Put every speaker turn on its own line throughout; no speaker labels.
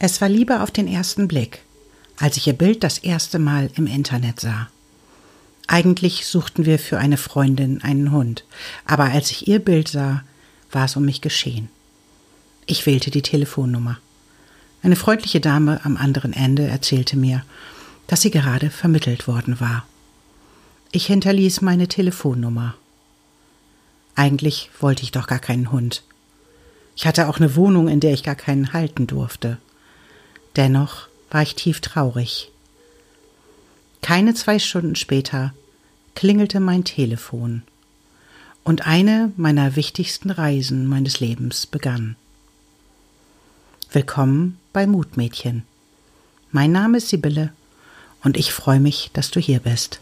Es war Liebe auf den ersten Blick, als ich ihr Bild das erste Mal im Internet sah. Eigentlich suchten wir für eine Freundin einen Hund, aber als ich ihr Bild sah, war es um mich geschehen. Ich wählte die Telefonnummer. Eine freundliche Dame am anderen Ende erzählte mir, dass sie gerade vermittelt worden war. Ich hinterließ meine Telefonnummer. Eigentlich wollte ich doch gar keinen Hund. Ich hatte auch eine Wohnung, in der ich gar keinen halten durfte. Dennoch war ich tief traurig. Keine zwei Stunden später klingelte mein Telefon und eine meiner wichtigsten Reisen meines Lebens begann. Willkommen bei Mutmädchen. Mein Name ist Sibylle und ich freue mich, dass du hier bist.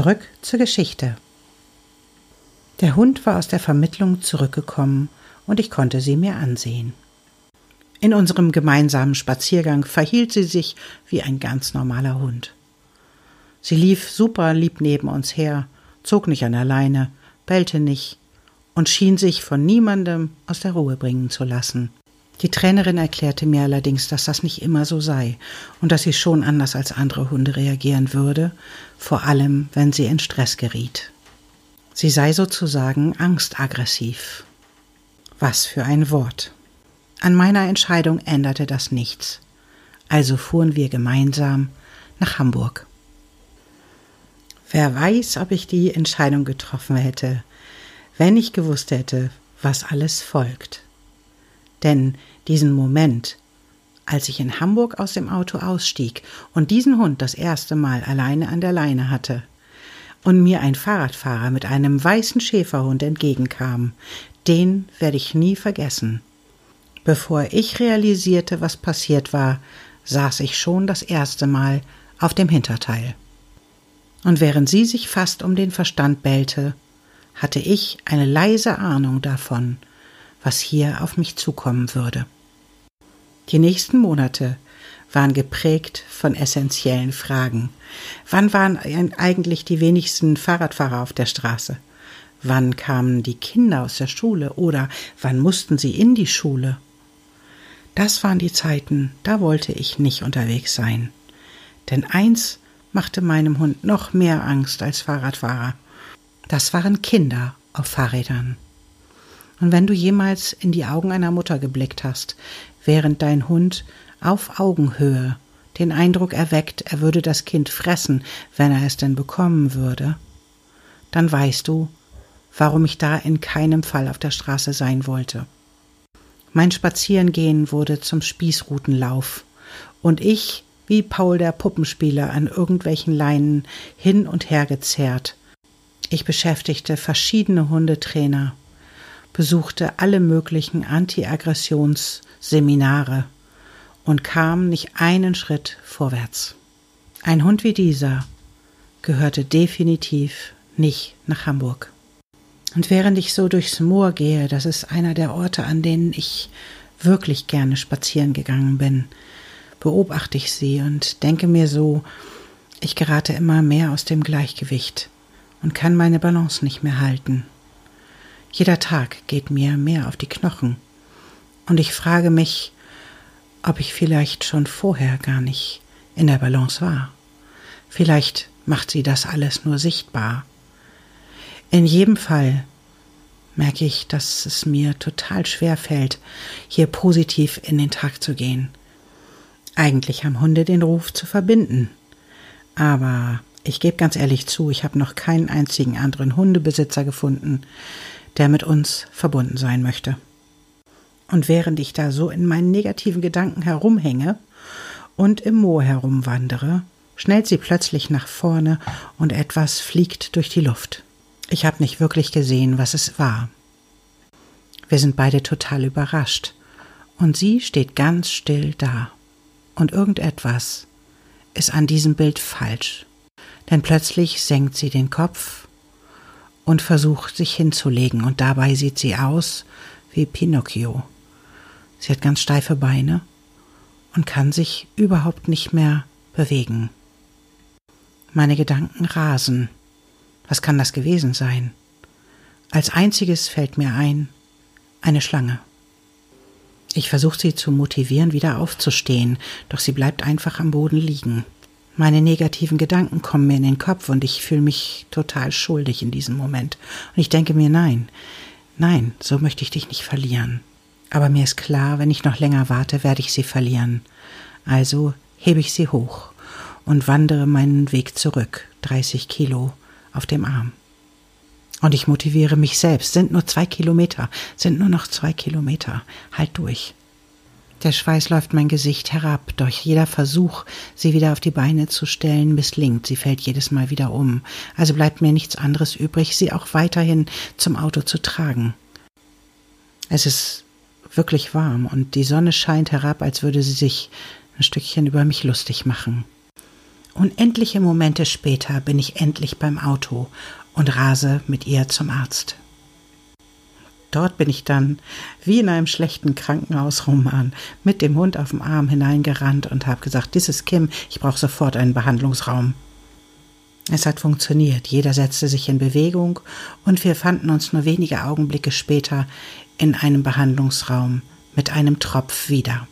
Zurück zur Geschichte. Der Hund war aus der Vermittlung zurückgekommen und ich konnte sie mir ansehen. In unserem gemeinsamen Spaziergang verhielt sie sich wie ein ganz normaler Hund. Sie lief super lieb neben uns her, zog nicht an der Leine, bellte nicht und schien sich von niemandem aus der Ruhe bringen zu lassen. Die Trainerin erklärte mir allerdings, dass das nicht immer so sei und dass sie schon anders als andere Hunde reagieren würde, vor allem wenn sie in Stress geriet. Sie sei sozusagen angstaggressiv. Was für ein Wort. An meiner Entscheidung änderte das nichts. Also fuhren wir gemeinsam nach Hamburg. Wer weiß, ob ich die Entscheidung getroffen hätte, wenn ich gewusst hätte, was alles folgt. Denn diesen Moment, als ich in Hamburg aus dem Auto ausstieg und diesen Hund das erste Mal alleine an der Leine hatte und mir ein Fahrradfahrer mit einem weißen Schäferhund entgegenkam, den werde ich nie vergessen. Bevor ich realisierte, was passiert war, saß ich schon das erste Mal auf dem Hinterteil. Und während sie sich fast um den Verstand bellte, hatte ich eine leise Ahnung davon, was hier auf mich zukommen würde. Die nächsten Monate waren geprägt von essentiellen Fragen. Wann waren eigentlich die wenigsten Fahrradfahrer auf der Straße? Wann kamen die Kinder aus der Schule oder wann mussten sie in die Schule? Das waren die Zeiten, da wollte ich nicht unterwegs sein. Denn eins machte meinem Hund noch mehr Angst als Fahrradfahrer. Das waren Kinder auf Fahrrädern. Und wenn du jemals in die Augen einer Mutter geblickt hast, während dein Hund auf Augenhöhe den Eindruck erweckt, er würde das Kind fressen, wenn er es denn bekommen würde, dann weißt du, warum ich da in keinem Fall auf der Straße sein wollte. Mein Spazierengehen wurde zum Spießrutenlauf, und ich, wie Paul der Puppenspieler, an irgendwelchen Leinen hin und her gezerrt. Ich beschäftigte verschiedene Hundetrainer, besuchte alle möglichen Anti-Aggressions-Seminare und kam nicht einen Schritt vorwärts. Ein Hund wie dieser gehörte definitiv nicht nach Hamburg. Und während ich so durchs Moor gehe, das ist einer der Orte, an denen ich wirklich gerne spazieren gegangen bin, beobachte ich sie und denke mir so, ich gerate immer mehr aus dem Gleichgewicht und kann meine Balance nicht mehr halten. Jeder Tag geht mir mehr auf die Knochen. Und ich frage mich, ob ich vielleicht schon vorher gar nicht in der Balance war. Vielleicht macht sie das alles nur sichtbar. In jedem Fall merke ich, dass es mir total schwer fällt, hier positiv in den Tag zu gehen. Eigentlich haben Hunde den Ruf zu verbinden. Aber ich gebe ganz ehrlich zu, ich habe noch keinen einzigen anderen Hundebesitzer gefunden, der mit uns verbunden sein möchte. Und während ich da so in meinen negativen Gedanken herumhänge und im Moor herumwandere, schnellt sie plötzlich nach vorne und etwas fliegt durch die Luft. Ich habe nicht wirklich gesehen, was es war. Wir sind beide total überrascht, und sie steht ganz still da. Und irgendetwas ist an diesem Bild falsch. denn plötzlich senkt sie den Kopf und versucht sich hinzulegen, und dabei sieht sie aus wie Pinocchio. Sie hat ganz steife Beine und kann sich überhaupt nicht mehr bewegen. Meine Gedanken rasen. Was kann das gewesen sein? Als einziges fällt mir ein, eine Schlange. Ich versuche sie zu motivieren, wieder aufzustehen, doch sie bleibt einfach am Boden liegen. Meine negativen Gedanken kommen mir in den Kopf und ich fühle mich total schuldig in diesem Moment. Und ich denke mir, nein, nein, so möchte ich dich nicht verlieren. Aber mir ist klar, wenn ich noch länger warte, werde ich sie verlieren. Also hebe ich sie hoch und wandere meinen Weg zurück, 30 Kilo auf dem Arm. Und ich motiviere mich selbst. Sind nur zwei Kilometer, sind nur noch zwei Kilometer. Halt durch. Der Schweiß läuft mein Gesicht herab, doch jeder Versuch, sie wieder auf die Beine zu stellen, misslingt. Sie fällt jedes Mal wieder um. Also bleibt mir nichts anderes übrig, sie auch weiterhin zum Auto zu tragen. Es ist wirklich warm und die Sonne scheint herab, als würde sie sich ein Stückchen über mich lustig machen. Unendliche Momente später bin ich endlich beim Auto und rase mit ihr zum Arzt. Dort bin ich dann, wie in einem schlechten Krankenhausroman, mit dem Hund auf dem Arm hineingerannt und habe gesagt, dies ist Kim, ich brauche sofort einen Behandlungsraum. Es hat funktioniert, jeder setzte sich in Bewegung und wir fanden uns nur wenige Augenblicke später in einem Behandlungsraum mit einem Tropf wieder.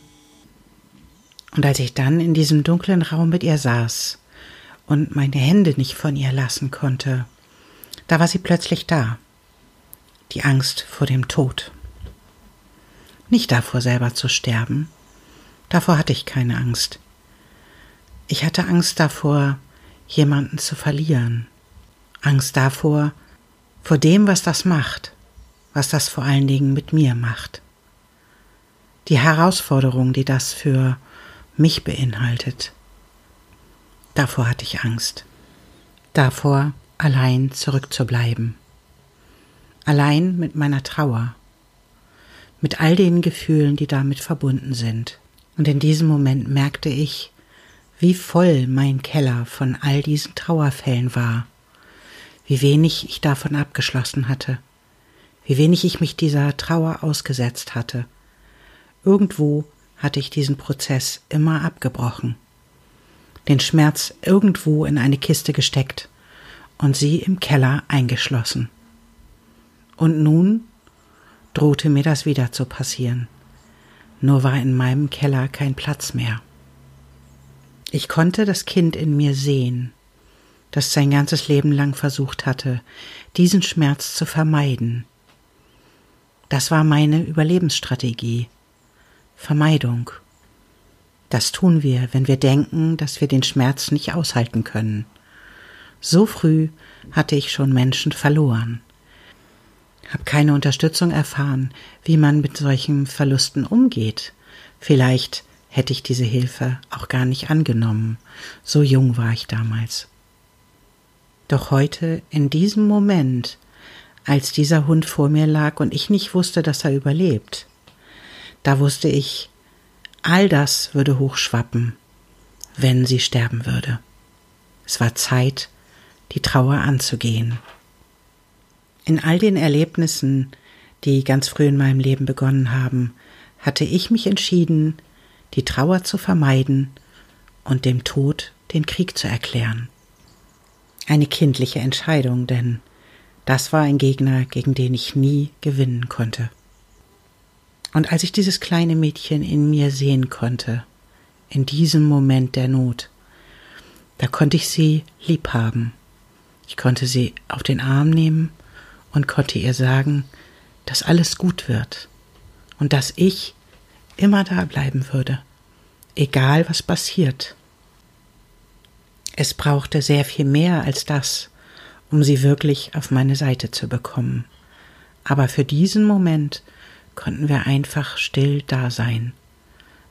Und als ich dann in diesem dunklen Raum mit ihr saß und meine Hände nicht von ihr lassen konnte, da war sie plötzlich da. Die Angst vor dem Tod. Nicht davor selber zu sterben. Davor hatte ich keine Angst. Ich hatte Angst davor, jemanden zu verlieren. Angst davor, vor dem, was das macht, was das vor allen Dingen mit mir macht. Die Herausforderung, die das für mich beinhaltet. Davor hatte ich Angst. Davor, allein zurückzubleiben. Allein mit meiner Trauer. Mit all den Gefühlen, die damit verbunden sind. Und in diesem Moment merkte ich, wie voll mein Keller von all diesen Trauerfällen war, wie wenig ich davon abgeschlossen hatte, wie wenig ich mich dieser Trauer ausgesetzt hatte. Irgendwo hatte ich diesen Prozess immer abgebrochen, den Schmerz irgendwo in eine Kiste gesteckt und sie im Keller eingeschlossen. Und nun drohte mir das wieder zu passieren, nur war in meinem Keller kein Platz mehr. Ich konnte das Kind in mir sehen, das sein ganzes Leben lang versucht hatte, diesen Schmerz zu vermeiden. Das war meine Überlebensstrategie, Vermeidung. Das tun wir, wenn wir denken, dass wir den Schmerz nicht aushalten können. So früh hatte ich schon Menschen verloren. Hab keine Unterstützung erfahren, wie man mit solchen Verlusten umgeht. Vielleicht hätte ich diese Hilfe auch gar nicht angenommen. So jung war ich damals. Doch heute, in diesem Moment, als dieser Hund vor mir lag und ich nicht wusste, dass er überlebt, da wusste ich, all das würde hochschwappen, wenn sie sterben würde. Es war Zeit, die Trauer anzugehen. In all den Erlebnissen, die ganz früh in meinem Leben begonnen haben, hatte ich mich entschieden, die Trauer zu vermeiden und dem Tod den Krieg zu erklären. Eine kindliche Entscheidung, denn das war ein Gegner, gegen den ich nie gewinnen konnte. Und als ich dieses kleine Mädchen in mir sehen konnte, in diesem Moment der Not, da konnte ich sie lieb haben. Ich konnte sie auf den Arm nehmen und konnte ihr sagen, dass alles gut wird und dass ich immer da bleiben würde, egal was passiert. Es brauchte sehr viel mehr als das, um sie wirklich auf meine Seite zu bekommen. Aber für diesen Moment konnten wir einfach still da sein,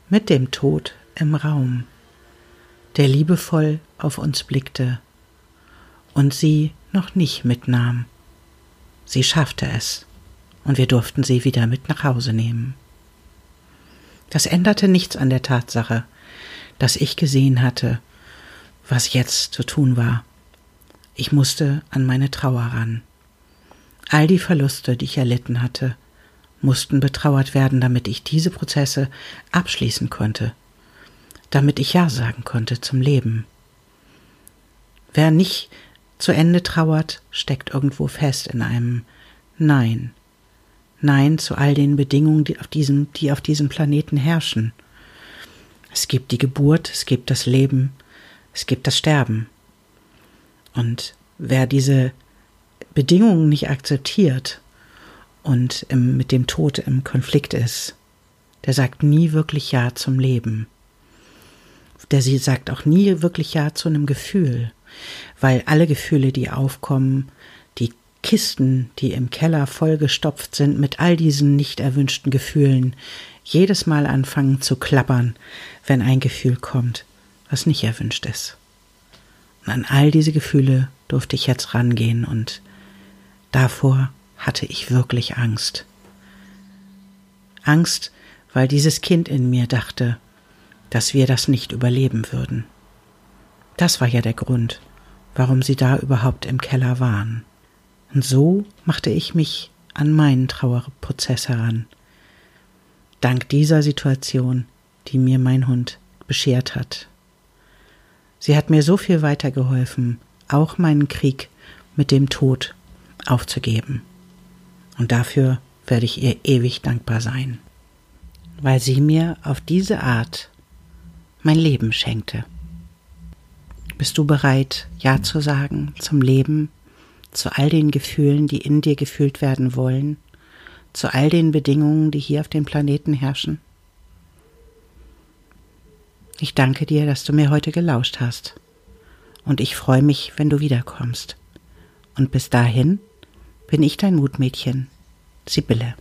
mit dem Tod im Raum, der liebevoll auf uns blickte und sie noch nicht mitnahm. Sie schaffte es, und wir durften sie wieder mit nach Hause nehmen. Das änderte nichts an der Tatsache, dass ich gesehen hatte, was jetzt zu tun war, Ich musste an meine Trauer ran. All die Verluste, die ich erlitten hatte, mussten betrauert werden, damit ich diese Prozesse abschließen konnte, damit ich Ja sagen konnte zum Leben. Wer nicht zu Ende trauert, steckt irgendwo fest in einem Nein. Nein zu all den Bedingungen, die auf diesem, die auf diesem Planeten herrschen. Es gibt die Geburt, es gibt das Leben, es gibt das Sterben. Und wer diese Bedingungen nicht akzeptiert und im, mit dem Tod im Konflikt ist, der sagt nie wirklich Ja zum Leben. Der sie sagt auch nie wirklich Ja zu einem Gefühl, weil alle Gefühle, die aufkommen, die Kisten, die im Keller vollgestopft sind mit all diesen nicht erwünschten Gefühlen, jedes Mal anfangen zu klappern, wenn ein Gefühl kommt, was nicht erwünscht ist. Und an all diese Gefühle durfte ich jetzt rangehen und davor hatte ich wirklich Angst. Angst, weil dieses Kind in mir dachte, dass wir das nicht überleben würden. Das war ja der Grund, warum sie da überhaupt im Keller waren. Und so machte ich mich an meinen Trauerprozess heran. Dank dieser Situation, die mir mein Hund beschert hat. Sie hat mir so viel weitergeholfen, auch meinen Krieg mit dem Tod aufzugeben. Und dafür werde ich ihr ewig dankbar sein, weil sie mir auf diese Art mein Leben schenkte. Bist du bereit, Ja zu sagen zum Leben, zu all den Gefühlen, die in dir gefühlt werden wollen, zu all den Bedingungen, die hier auf dem Planeten herrschen? Ich danke dir, dass du mir heute gelauscht hast. Und ich freue mich, wenn du wiederkommst. Und bis dahin bin ich dein Mutmädchen, Sibylle.